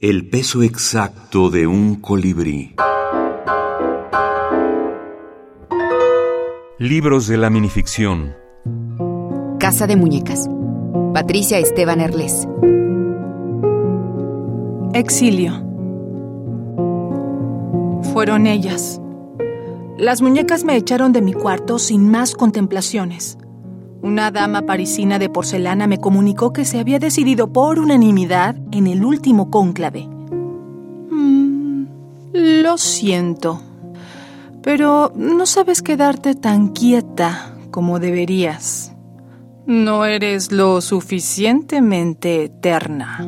El peso exacto de un colibrí. Libros de la minificción. Casa de Muñecas. Patricia Esteban Erles. Exilio. Fueron ellas. Las muñecas me echaron de mi cuarto sin más contemplaciones. Una dama parisina de porcelana me comunicó que se había decidido por unanimidad en el último cónclave. Mm, lo siento, pero no sabes quedarte tan quieta como deberías. No eres lo suficientemente eterna.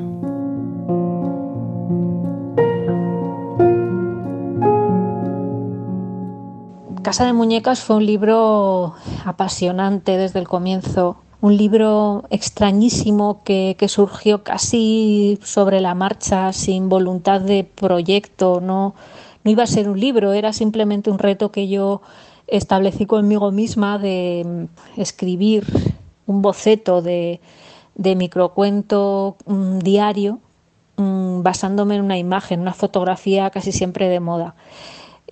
Casa de Muñecas fue un libro apasionante desde el comienzo, un libro extrañísimo que, surgió casi sobre la marcha, sin voluntad de proyecto, no, no iba a ser un libro, era simplemente un reto que yo establecí conmigo misma de escribir un boceto de, microcuento diario mm, basándome en una imagen, una fotografía casi siempre de moda.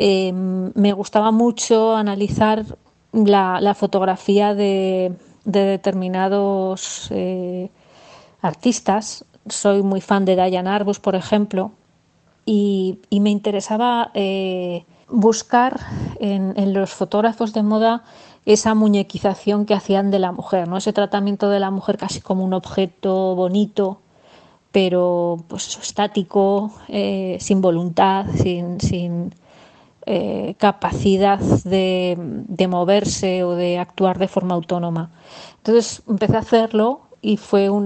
Em, me gustaba mucho analizar la, fotografía de, determinados eh, artistas. Soy muy fan de Diane Arbus, por ejemplo, y, me interesaba eh, buscar en, los fotógrafos de moda esa muñequización que hacían de la mujer, ¿no? ese tratamiento de la mujer casi como un objeto bonito, pero pues estático, eh, sin voluntad, sin, sin eh, capacidad de, moverse o de actuar de forma autónoma. Entonces empecé a hacerlo y fue un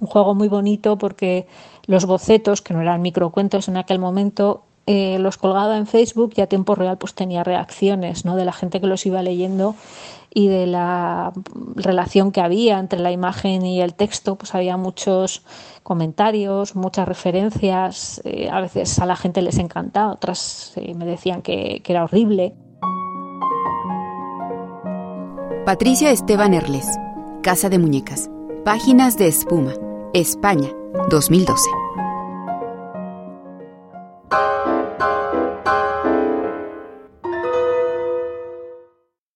juego muy bonito porque los bocetos, que no eran microcuentos en aquel momento, eh, los colgaba en Facebook y a tiempo real pues tenía reacciones ¿no? de la gente que los iba leyendo y de la relación que había entre la imagen y el texto, pues había muchos comentarios, muchas referencias, eh, a veces a la gente les encantaba, otras eh, me decían que, que era horrible. Patricia Esteban Erles, Casa de Muñecas, Páginas de Espuma, España, 2012.